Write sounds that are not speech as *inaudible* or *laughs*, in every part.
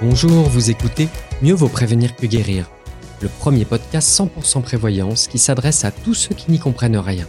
Bonjour, vous écoutez Mieux vaut prévenir que guérir, le premier podcast 100% prévoyance qui s'adresse à tous ceux qui n'y comprennent rien.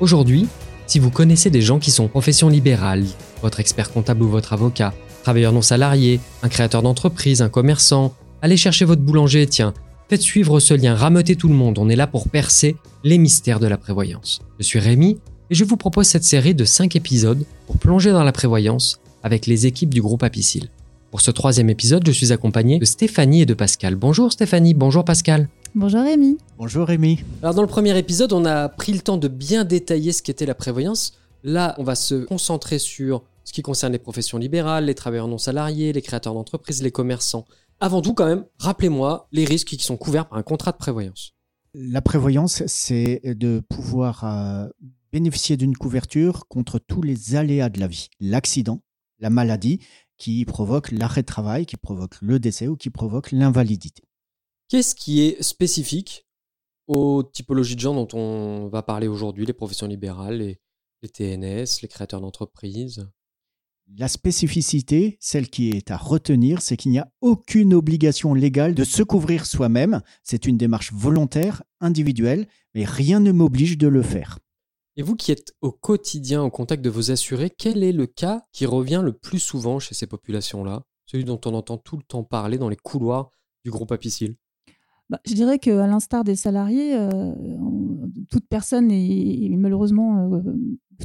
Aujourd'hui, si vous connaissez des gens qui sont profession libérale, votre expert comptable ou votre avocat, travailleur non salarié, un créateur d'entreprise, un commerçant, allez chercher votre boulanger, tiens, faites suivre ce lien, rameutez tout le monde, on est là pour percer les mystères de la prévoyance. Je suis Rémi et je vous propose cette série de 5 épisodes pour plonger dans la prévoyance avec les équipes du groupe Apicil. Pour ce troisième épisode, je suis accompagné de Stéphanie et de Pascal. Bonjour Stéphanie, bonjour Pascal. Bonjour Rémi. Bonjour Rémi. Alors dans le premier épisode, on a pris le temps de bien détailler ce qu'était la prévoyance. Là, on va se concentrer sur ce qui concerne les professions libérales, les travailleurs non salariés, les créateurs d'entreprises, les commerçants. Avant tout, quand même, rappelez-moi les risques qui sont couverts par un contrat de prévoyance. La prévoyance, c'est de pouvoir euh, bénéficier d'une couverture contre tous les aléas de la vie, l'accident, la maladie, qui provoque l'arrêt de travail, qui provoque le décès ou qui provoque l'invalidité. Qu'est-ce qui est spécifique aux typologies de gens dont on va parler aujourd'hui, les professions libérales, les, TNS, les créateurs d'entreprises? La spécificité, celle qui est à retenir, c'est qu'il n'y a aucune obligation légale de se couvrir soi-même. C'est une démarche volontaire, individuelle, mais rien ne m'oblige de le faire. Et vous qui êtes au quotidien au contact de vos assurés, quel est le cas qui revient le plus souvent chez ces populations-là? Celui dont on entend tout le temps parler dans les couloirs du groupe Apicil? Bah, je dirais qu'à l'instar des salariés, euh, toute personne est, malheureusement euh,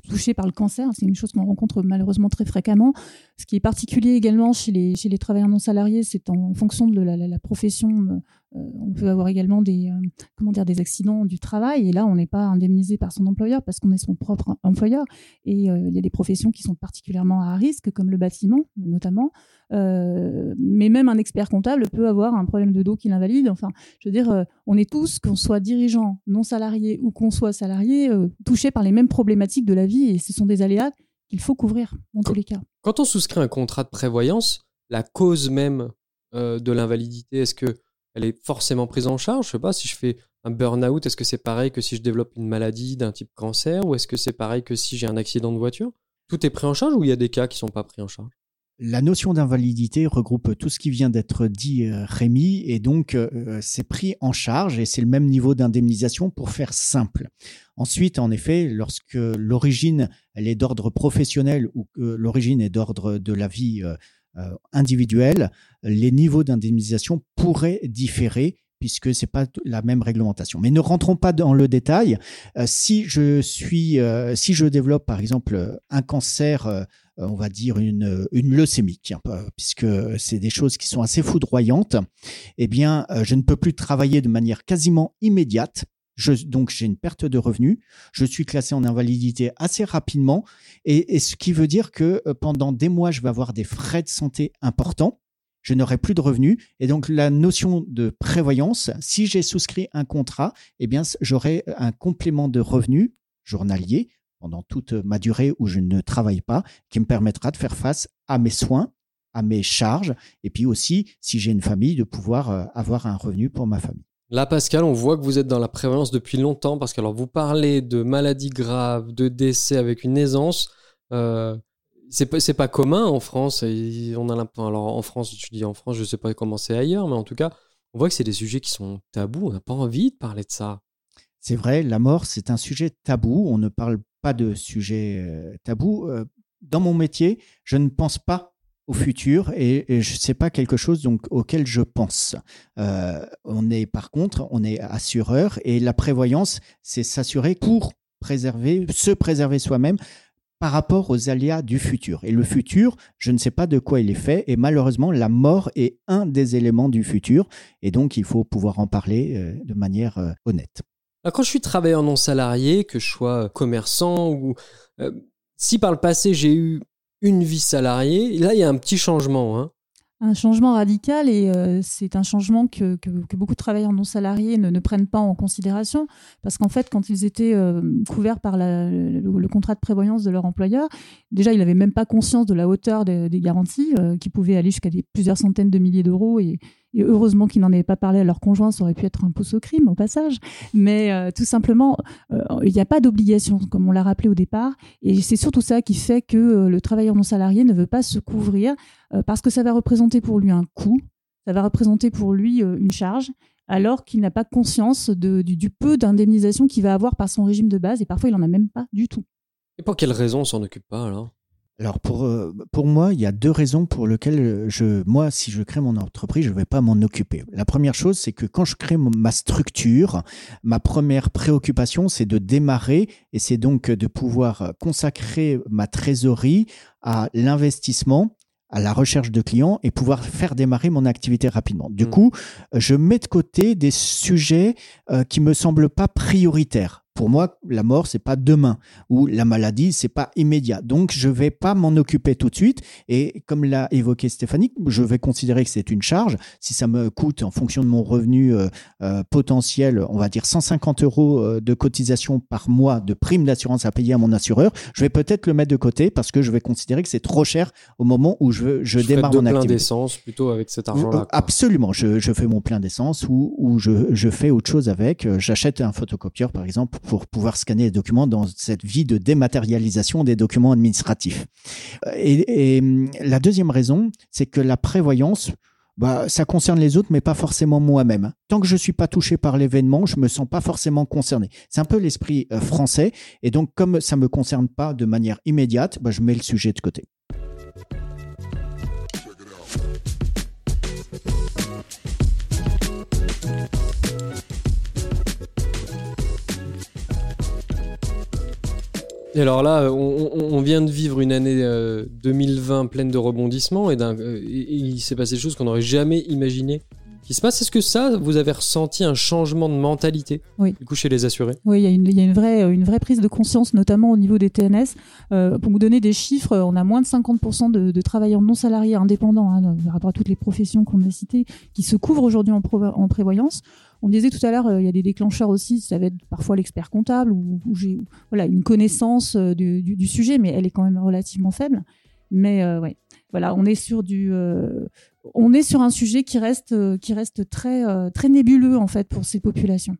touchée par le cancer. C'est une chose qu'on rencontre malheureusement très fréquemment. Ce qui est particulier également chez les, chez les travailleurs non salariés, c'est en, fonction de la, profession. Euh, on peut avoir également des, comment dire, des accidents du travail. Et là, on n'est pas indemnisé par son employeur parce qu'on est son propre employeur. Et il y a des professions qui sont particulièrement à risque, comme le bâtiment notamment. Euh, mais même un expert comptable peut avoir un problème de dos qui l'invalide. Enfin, je veux dire, euh, on est tous, qu'on soit dirigeant, non salarié ou qu'on soit salarié, euh, touchés par les mêmes problématiques de la vie et ce sont des aléas qu'il faut couvrir dans tous les cas. Quand on souscrit un contrat de prévoyance, la cause même de l'invalidité, est-ce que elle est forcément prise en charge. Je sais pas si je fais un burn-out, est-ce que c'est pareil que si je développe une maladie d'un type cancer ou est-ce que c'est pareil que si j'ai un accident de voiture? Tout est pris en charge ou il y a des cas qui sont pas pris en charge? La notion d'invalidité regroupe tout ce qui vient d'être dit, euh, Rémi, et donc euh, c'est pris en charge et c'est le même niveau d'indemnisation pour faire simple. Ensuite, en effet, lorsque l'origine elle est d'ordre professionnel ou que l'origine est d'ordre de la vie euh, individuelle, les niveaux d'indemnisation pourraient différer puisque c'est pas la même réglementation. Mais ne rentrons pas dans le détail. si je suis, si je développe par exemple un cancer euh, on va dire, une, leucémie, puisque c'est des choses qui sont assez foudroyantes, eh bien, euh, je ne peux plus travailler de manière quasiment immédiate. Donc, j'ai une perte de revenus. Je suis classé en invalidité assez rapidement. Et, ce qui veut dire que euh, pendant des mois, je vais avoir des frais de santé importants. Je n'aurai plus de revenus. Et donc, la notion de prévoyance, si j'ai souscrit un contrat, eh bien, j'aurai un complément de revenus journalier pendant toute ma durée où je ne travaille pas, qui me permettra de faire face à mes soins, à mes charges, et puis aussi, si j'ai une famille, de pouvoir euh, avoir un revenu pour ma famille. Là, Pascal, on voit que vous êtes dans la prévoyance depuis longtemps, parce que alors vous parlez de maladies graves, de décès avec une aisance. Euh, c'est pas, pas commun en France. on a alors en France, je dis en France, je sais pas comment c'est ailleurs, mais en tout cas, on voit que c'est des sujets qui sont tabous. On n'a pas envie de parler de ça. C'est vrai, la mort, c'est un sujet tabou. On ne parle pas de sujet euh, tabou. Euh, dans mon métier, je ne pense pas au futur et, je sais pas quelque chose donc auquel je pense. Euh, on est par contre, on est assureur et la prévoyance, c'est s'assurer pour préserver, se préserver soi-même par rapport aux aléas du futur. Et le futur, je ne sais pas de quoi il est fait, et malheureusement, la mort est un des éléments du futur, et donc il faut pouvoir en parler de manière honnête. Quand je suis travailleur non salarié, que je sois commerçant ou euh, si par le passé j'ai eu une vie salariée, là il y a un petit changement. Hein. Un changement radical et euh, c'est un changement que, beaucoup de travailleurs non salariés ne, prennent pas en considération parce qu'en fait, quand ils étaient euh, couverts par le, contrat de prévoyance de leur employeur, déjà ils n'avaient même pas conscience de la hauteur des, garanties qui pouvaient aller jusqu'à plusieurs centaines de milliers d'euros et, et heureusement qu'ils n'en avaient pas parlé à leur conjoint, ça aurait pu être un pouce au crime au passage. Mais euh, tout simplement, euh, il n'y a pas d'obligation, comme on l'a rappelé au départ. Et c'est surtout ça qui fait que euh, le travailleur non salarié ne veut pas se couvrir parce que ça va représenter pour lui un coût, ça va représenter pour lui une charge alors qu'il n'a pas conscience du, peu d'indemnisation qu'il va avoir par son régime de base, et parfois il n'en a même pas du tout. Et pour quelle raison on s'en occupe pas alors? Alors pour, euh, pour moi, il y a deux raisons pour lesquelles je, moi, si je crée mon entreprise, je ne vais pas m'en occuper. La première chose, c'est que quand je crée ma structure, ma première préoccupation, c'est de démarrer et c'est donc de pouvoir consacrer ma trésorerie à l'investissement à la recherche de clients et pouvoir faire démarrer mon activité rapidement. Du mmh. coup, je mets de côté des sujets euh, qui me semblent pas prioritaires pour moi, la mort, c'est pas demain ou la maladie, c'est pas immédiat. Donc, je vais pas m'en occuper tout de suite. Et comme l'a évoqué Stéphanie, je vais considérer que c'est une charge. Si ça me coûte, en fonction de mon revenu euh, euh, potentiel, on va dire 150 euros euh, de cotisation par mois de prime d'assurance à payer à mon assureur, je vais peut-être le mettre de côté parce que je vais considérer que c'est trop cher au moment où je, je, je démarre mon plein d'essence plutôt avec cet argent-là. Absolument. Je, je, fais mon plein d'essence ou, ou je, je fais autre chose avec. J'achète un photocopieur, par exemple pour pouvoir scanner les documents dans cette vie de dématérialisation des documents administratifs. Et, hum, la deuxième raison, c'est que la prévoyance, bah, ça concerne les autres, mais pas forcément moi-même. Tant que je suis pas touché par l'événement, je me sens pas forcément concerné. C'est un peu l'esprit euh, français. Et donc, comme ça me concerne pas de manière immédiate, bah, je mets le sujet de côté. Et alors là, on, vient de vivre une année 2020 euh, pleine de rebondissements et, euh, il s'est passé des choses qu'on n'aurait jamais imaginées qui se passe. Est-ce que ça, vous avez ressenti un changement de mentalité oui. du coup chez les assurés? Oui, il y a, une, il y a une, vraie, une vraie prise de conscience, notamment au niveau des TNS. Euh, pour vous donner des chiffres, on a moins de 50% de, travailleurs non salariés indépendants, hein, par rapport à toutes les professions qu'on a citées, qui se couvrent aujourd'hui en, en prévoyance. On disait tout à l'heure, euh, il y a des déclencheurs aussi, ça va être parfois l'expert comptable ou, voilà, une connaissance euh, du, sujet, mais elle est quand même relativement faible. Mais euh, voilà, on est sur du, on est sur un sujet qui reste, qui reste très, très nébuleux en fait pour ces populations.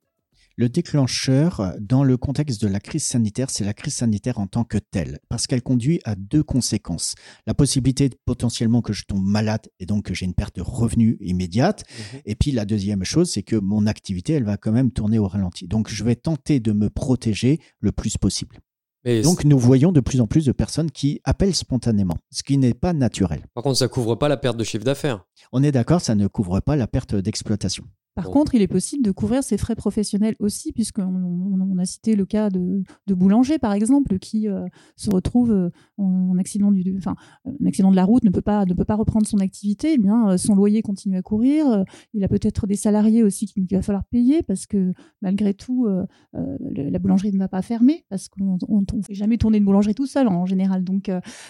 Le déclencheur, dans le contexte de la crise sanitaire, c'est la crise sanitaire en tant que telle, parce qu'elle conduit à deux conséquences. La possibilité potentiellement que je tombe malade et donc que j'ai une perte de revenus immédiate. Mhm. Et puis la deuxième chose, c'est que mon activité, elle va quand même tourner au ralenti. Donc je vais tenter de me protéger le plus possible. donc nous voyons de plus en plus de personnes qui appellent spontanément, ce qui n'est pas naturel. Par contre, ça couvre pas la perte de chiffre d'affaires. On est d'accord, ça ne couvre pas la perte d'exploitation. Par contre, il est possible de couvrir ses frais professionnels aussi, puisqu'on on, a cité le cas de, boulanger, par exemple, qui euh, se retrouve euh, en, accident du, enfin, un accident de la route, ne peut pas, ne peut pas reprendre son activité. Eh bien, euh, son loyer continue à courir. il a peut-être des salariés aussi qu'il va falloir payer, parce que malgré tout, la boulangerie ne va pas fermer, parce qu'on ne fait jamais tourner une boulangerie tout seul en général. Donc,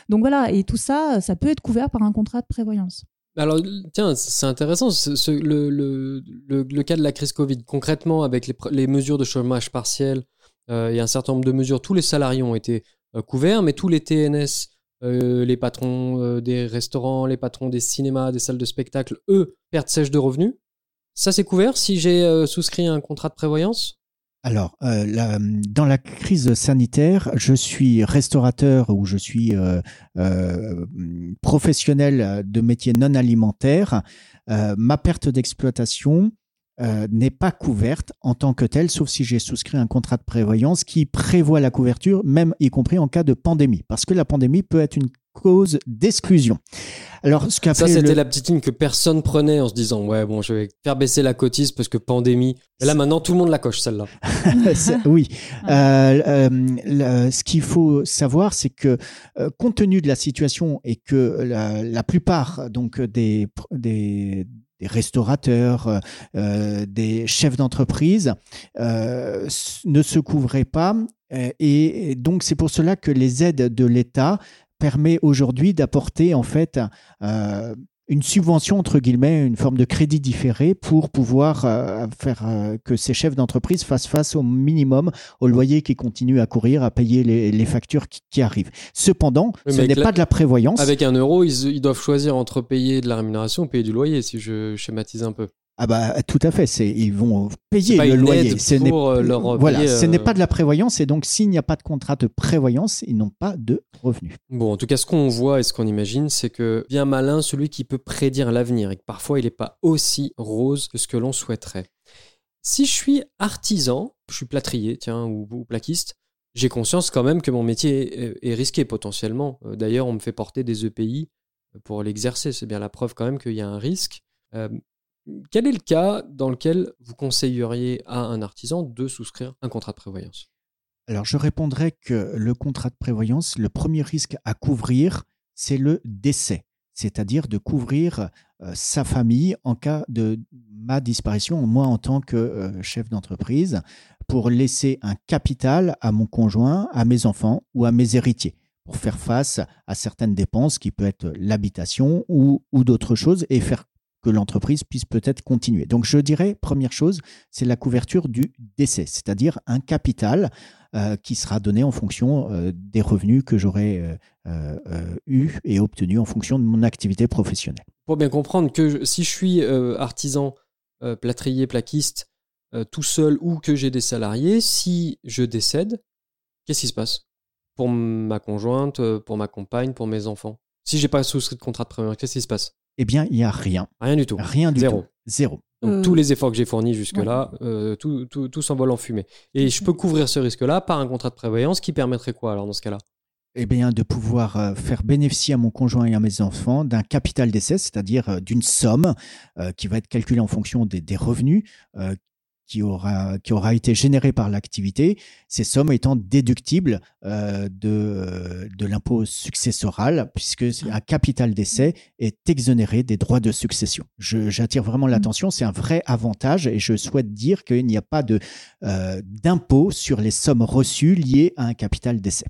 donc voilà, et tout ça, ça peut être couvert par un contrat de prévoyance. Alors, tiens, c'est intéressant, le, cas de la crise Covid. Concrètement, avec les, mesures de chômage partiel euh, et un certain nombre de mesures, tous les salariés ont été euh, couverts, mais tous les TNS, euh, les patrons des restaurants, les patrons des cinémas, des salles de spectacle, eux, perdent sèche de revenus. Ça, c'est couvert si j'ai souscrit un contrat de prévoyance? Alors, euh, dans la crise sanitaire, je suis restaurateur ou je suis euh, euh, professionnel de métier non alimentaire. ma perte d'exploitation n'est pas couverte en tant que telle, sauf si j'ai souscrit un contrat de prévoyance qui prévoit la couverture, même y compris en cas de pandémie, parce que la pandémie peut être une cause d'exclusion. Alors, ce ça, c'était la petite ligne que personne prenait en se disant ouais bon, je vais faire baisser la cotise parce que pandémie. Et là maintenant, tout le monde la coche celle-là. *laughs* oui. *laughs* Euh, euh, ce qu'il faut savoir, c'est que euh, compte tenu de la situation et que la, plupart donc des des, restaurateurs, des chefs d'entreprise ne se couvraient pas. Et donc c'est pour cela que les aides de l'État permet aujourd'hui d'apporter en fait euh, une subvention, entre guillemets, une forme de crédit différé pour pouvoir euh, faire euh, que ces chefs d'entreprise fassent face au minimum au loyer qui continue à courir, à payer les, factures qui, arrivent. Cependant, ce n'est pas de la prévoyance. Avec un euro, ils, ils, doivent choisir entre payer de la rémunération ou payer du loyer, si je schématise un peu. Ah bah tout à fait, c'est ils vont payer le loyer. Ce n'est euh, leur voilà, ce n'est pas de la prévoyance et donc s'il n'y a pas de contrat de prévoyance, ils n'ont pas de revenus. Bon, en tout cas, ce qu'on voit et ce qu'on imagine, c'est que bien malin celui qui peut prédire l'avenir et que parfois il n'est pas aussi rose que ce que l'on souhaiterait. Si je suis artisan, je suis plâtrier, tiens, ou, plaquiste, j'ai conscience quand même que mon métier est, risqué potentiellement. Euh, d'ailleurs, on me fait porter des EPI pour l'exercer. C'est bien la preuve quand même qu'il y a un risque. Euh, quel est le cas dans lequel vous conseilleriez à un artisan de souscrire un contrat de prévoyance? Alors, je répondrais que le contrat de prévoyance, le premier risque à couvrir, c'est le décès, c'est-à-dire de couvrir euh, sa famille en cas de ma disparition, moi en tant que euh, chef d'entreprise, pour laisser un capital à mon conjoint, à mes enfants ou à mes héritiers pour faire face à certaines dépenses qui peuvent être l'habitation ou, ou d'autres choses et faire que l'entreprise puisse peut-être continuer. Donc je dirais, première chose, c'est la couverture du décès, c'est-à-dire un capital euh, qui sera donné en fonction euh, des revenus que j'aurai euh, eu et obtenus en fonction de mon activité professionnelle. Pour bien comprendre que si je suis artisan, plâtrier, plaquiste, tout seul ou que j'ai des salariés, si je décède, qu'est-ce qui se passe? Pour ma conjointe, pour ma compagne, pour mes enfants? Si j'ai pas souscrit de contrat de prévoyance, qu'est-ce qui se passe? Eh bien, il n'y a rien. Rien du tout. Rien du Zéro. tout. Zéro. Donc, euh, tous les efforts que j'ai fournis jusque-là, euh, tout, tout, tout s'envole en fumée. Et je peux couvrir ce risque-là par un contrat de prévoyance qui permettrait quoi alors dans ce cas-là? Eh bien, de pouvoir euh, faire bénéficier à mon conjoint et à mes enfants d'un capital d'essai, c'est-à-dire d'une somme qui va être calculée en fonction des, des revenus qui aura, qui aura été généré par l'activité, ces sommes étant déductibles euh, de, de l'impôt successoral, puisque un capital d'essai est exonéré des droits de succession. J'attire vraiment mmh. l'attention, c'est un vrai avantage et je souhaite dire qu'il n'y a pas euh, d'impôt sur les sommes reçues liées à un capital d'essai.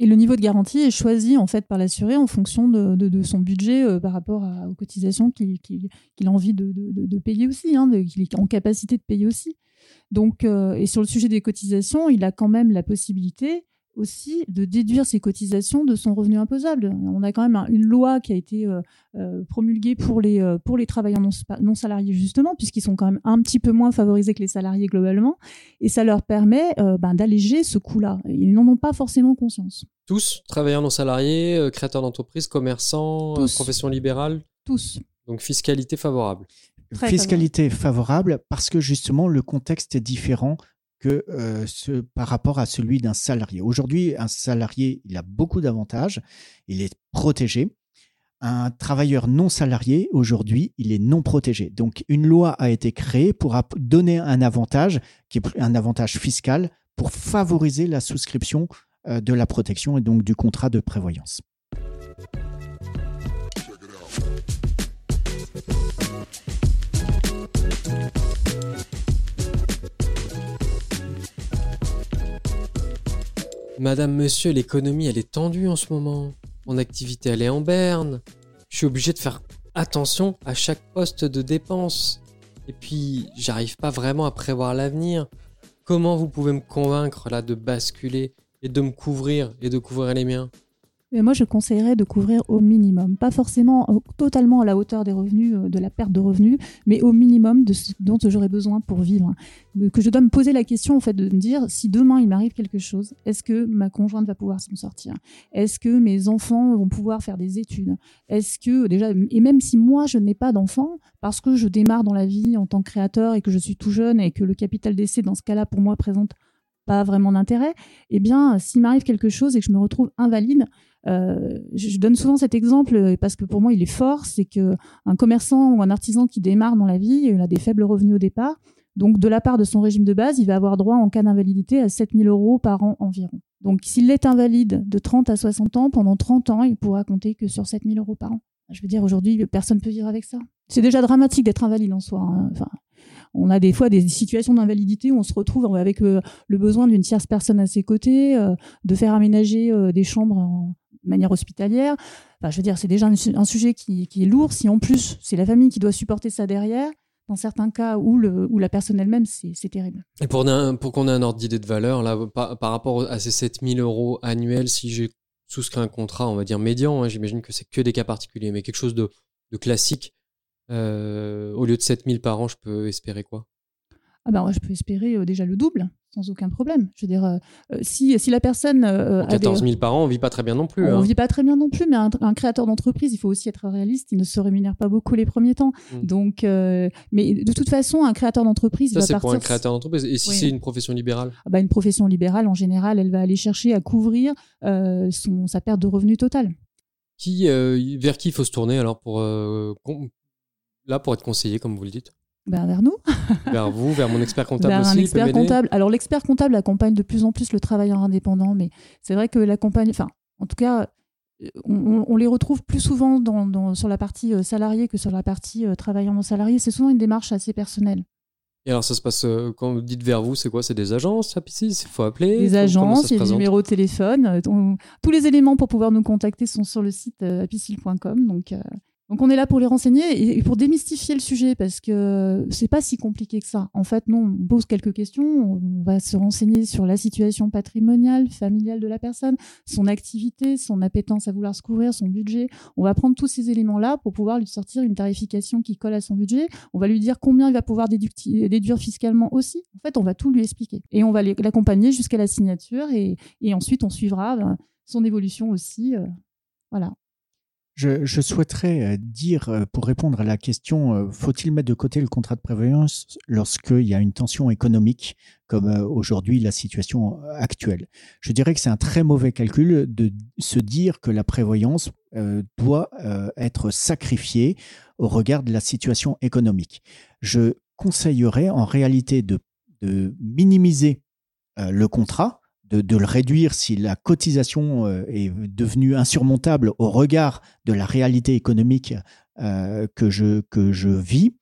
Et le niveau de garantie est choisi en fait par l'assuré en fonction de, son budget euh, par rapport aux cotisations qu'il a envie de, de payer aussi, hein, qu'il est en capacité de payer aussi. Donc, euh, et sur le sujet des cotisations, il a quand même la possibilité aussi de déduire ses cotisations de son revenu imposable. On a quand même une loi qui a été euh, euh, promulguée pour les, pour les travailleurs non, salariés, justement, puisqu'ils sont quand même un petit peu moins favorisés que les salariés globalement, et ça leur permet ben, d'alléger ce coût-là. Ils n'en ont pas forcément conscience. Tous, travailleurs non salariés, créateurs d'entreprises, commerçants, professions libérales Tous. Donc fiscalité favorable fiscalité favorable. parce que justement le contexte est différent que euh, par rapport à celui d'un salarié. Aujourd'hui, un salarié, il a beaucoup d'avantages, il est protégé. Un travailleur non salarié, aujourd'hui, il est non protégé. Donc, une loi a été créée pour donner un avantage, qui est un avantage fiscal, pour favoriser la souscription euh, de la protection et donc du contrat de prévoyance. Madame, monsieur, l'économie, elle est tendue en ce moment. Mon activité, elle est en berne. Je suis obligé de faire attention à chaque poste de dépense. Et puis, j'arrive pas vraiment à prévoir l'avenir. Comment vous pouvez me convaincre là de basculer et de me couvrir et de couvrir les miens? Mais moi, je conseillerais de couvrir au minimum, pas forcément euh, totalement à la hauteur des revenus, euh, de la perte de revenus, mais au minimum de ce dont j'aurais besoin pour vivre. Que je dois me poser la question, en fait, de me dire si demain il m'arrive quelque chose, est-ce que ma conjointe va pouvoir s'en sortir? Est-ce que mes enfants vont pouvoir faire des études? Est-ce que déjà, et même si moi je n'ai pas d'enfants, parce que je démarre dans la vie en tant que créateur et que je suis tout jeune et que le capital d'essai dans ce cas-là pour moi présente pas vraiment d'intérêt, eh bien, s'il m'arrive quelque chose et que je me retrouve invalide, euh, je donne souvent cet exemple euh, parce que pour moi il est fort, c'est que un commerçant ou un artisan qui démarre dans la vie, il a des faibles revenus au départ, donc de la part de son régime de base, il va avoir droit en cas d'invalidité à 7000 euros par an environ. Donc s'il est invalide de 30 à 60 ans, pendant 30 ans, il pourra compter que sur 7000 euros par an. Je veux dire, aujourd'hui, personne ne peut vivre avec ça. C'est déjà dramatique d'être invalide en soi. Hein. Enfin, on a des fois des situations d'invalidité où on se retrouve avec euh, le besoin d'une tierce personne à ses côtés, de faire aménager des chambres manière hospitalière. Enfin, je veux dire, c'est déjà un, sujet qui, est lourd. Si en plus, c'est la famille qui doit supporter ça derrière, dans certains cas où, le, où la personne elle-même, c'est terrible. Et pour, pour qu'on ait un ordre d'idée de valeur, là, par, rapport à ces 7000 euros annuels, si j'ai souscrit un contrat, on va dire médian, hein, j'imagine que c'est que des cas particuliers, mais quelque chose de, classique, euh, au lieu de 7000 par an, je peux espérer quoi? Ah ben, je peux espérer euh, déjà le double sans aucun problème. Je veux dire, euh, euh, si, si la personne. 14 000 par an, on vit pas très bien non plus. On ne hein. vit pas très bien non plus, mais un, créateur d'entreprise, il faut aussi être réaliste, il ne se rémunère pas beaucoup les premiers temps. Mm. Donc, mais de toute façon, un créateur d'entreprise. Ça, c'est pour un créateur d'entreprise. Et si c'est une profession libérale? Ah bah, Une profession libérale, en général, elle va aller chercher à couvrir son, sa perte de revenus totale. Qui, vers qui il faut se tourner alors pour, là, pour être conseillé, comme vous le dites? Ben, vers nous. *laughs* vers vous, vers mon expert comptable vers aussi. Un expert comptable. Alors l'expert comptable accompagne de plus en plus le travailleur indépendant, mais c'est vrai que l'accompagne, enfin, en tout cas, on, les retrouve plus souvent dans, sur la partie euh, salariée que sur la partie euh, travailleur non salarié. C'est souvent une démarche assez personnelle. Et alors ça se passe euh, quand vous dites vers vous, c'est quoi? C'est des agences, il faut appeler? Des agences, il y a des numéros de téléphone. tous les éléments pour pouvoir nous contacter sont sur le site apicil.com. Donc donc on est là pour les renseigner et pour démystifier le sujet parce que c'est pas si compliqué que ça. En fait, non, on pose quelques questions, on va se renseigner sur la situation patrimoniale, familiale de la personne, son activité, son appétence à vouloir se couvrir, son budget. On va prendre tous ces éléments-là pour pouvoir lui sortir une tarification qui colle à son budget. On va lui dire combien il va pouvoir déduire fiscalement aussi. En fait, on va tout lui expliquer et on va l'accompagner jusqu'à la signature et, ensuite on suivra ben, son évolution aussi. Euh, voilà. Je, souhaiterais euh, dire, euh, pour répondre à la question, euh, faut-il mettre de côté le contrat de prévoyance lorsqu'il y a une tension économique, comme aujourd'hui la situation actuelle? Je dirais que c'est un très mauvais calcul de se dire que la prévoyance doit être sacrifiée au regard de la situation économique. Je conseillerais en réalité de minimiser le contrat de, le réduire si la cotisation euh, est devenue insurmontable au regard de la réalité économique euh, que, je, vis,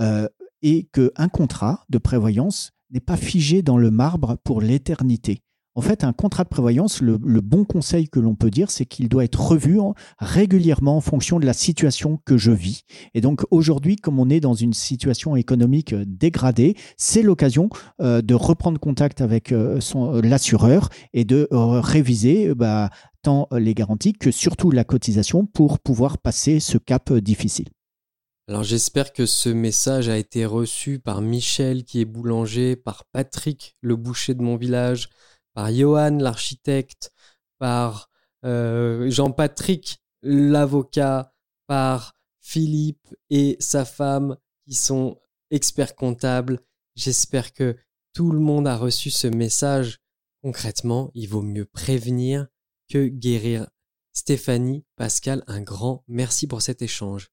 euh, et qu'un contrat de prévoyance n'est pas figé dans le marbre pour l'éternité. En fait, un contrat de prévoyance, le, bon conseil que l'on peut dire, c'est qu'il doit être revu régulièrement en fonction de la situation que je vis. Et donc aujourd'hui, comme on est dans une situation économique euh, dégradée, c'est l'occasion euh, de reprendre contact avec euh, l'assureur et de réviser bah, tant les garanties que surtout la cotisation pour pouvoir passer ce cap difficile. Alors j'espère que ce message a été reçu par Michel qui est boulanger, par Patrick le boucher de mon village, par Johan l'architecte, par euh, Jean-Patrick l'avocat, par Philippe et sa femme qui sont experts comptables. J'espère que tout le monde a reçu ce message. Concrètement, il vaut mieux prévenir que guérir. Stéphanie, Pascal, un grand merci pour cet échange.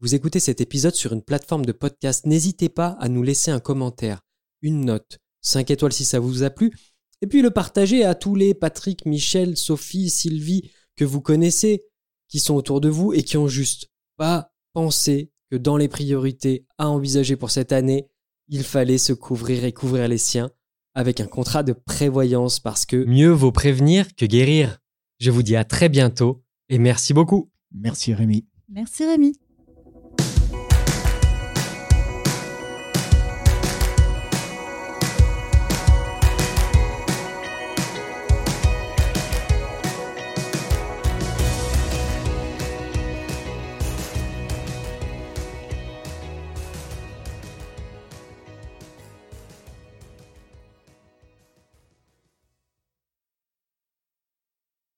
Vous écoutez cet épisode sur une plateforme de podcast, n'hésitez pas à nous laisser un commentaire, une note, 5 étoiles si ça vous a plu, et puis le partager à tous les Patrick, Michel, Sophie, Sylvie que vous connaissez, qui sont autour de vous et qui ont juste pas pensé que dans les priorités à envisager pour cette année, il fallait se couvrir et couvrir les siens avec un contrat de prévoyance parce que mieux vaut prévenir que guérir. Je vous dis à très bientôt et merci beaucoup. Merci Rémi. Merci Rémi.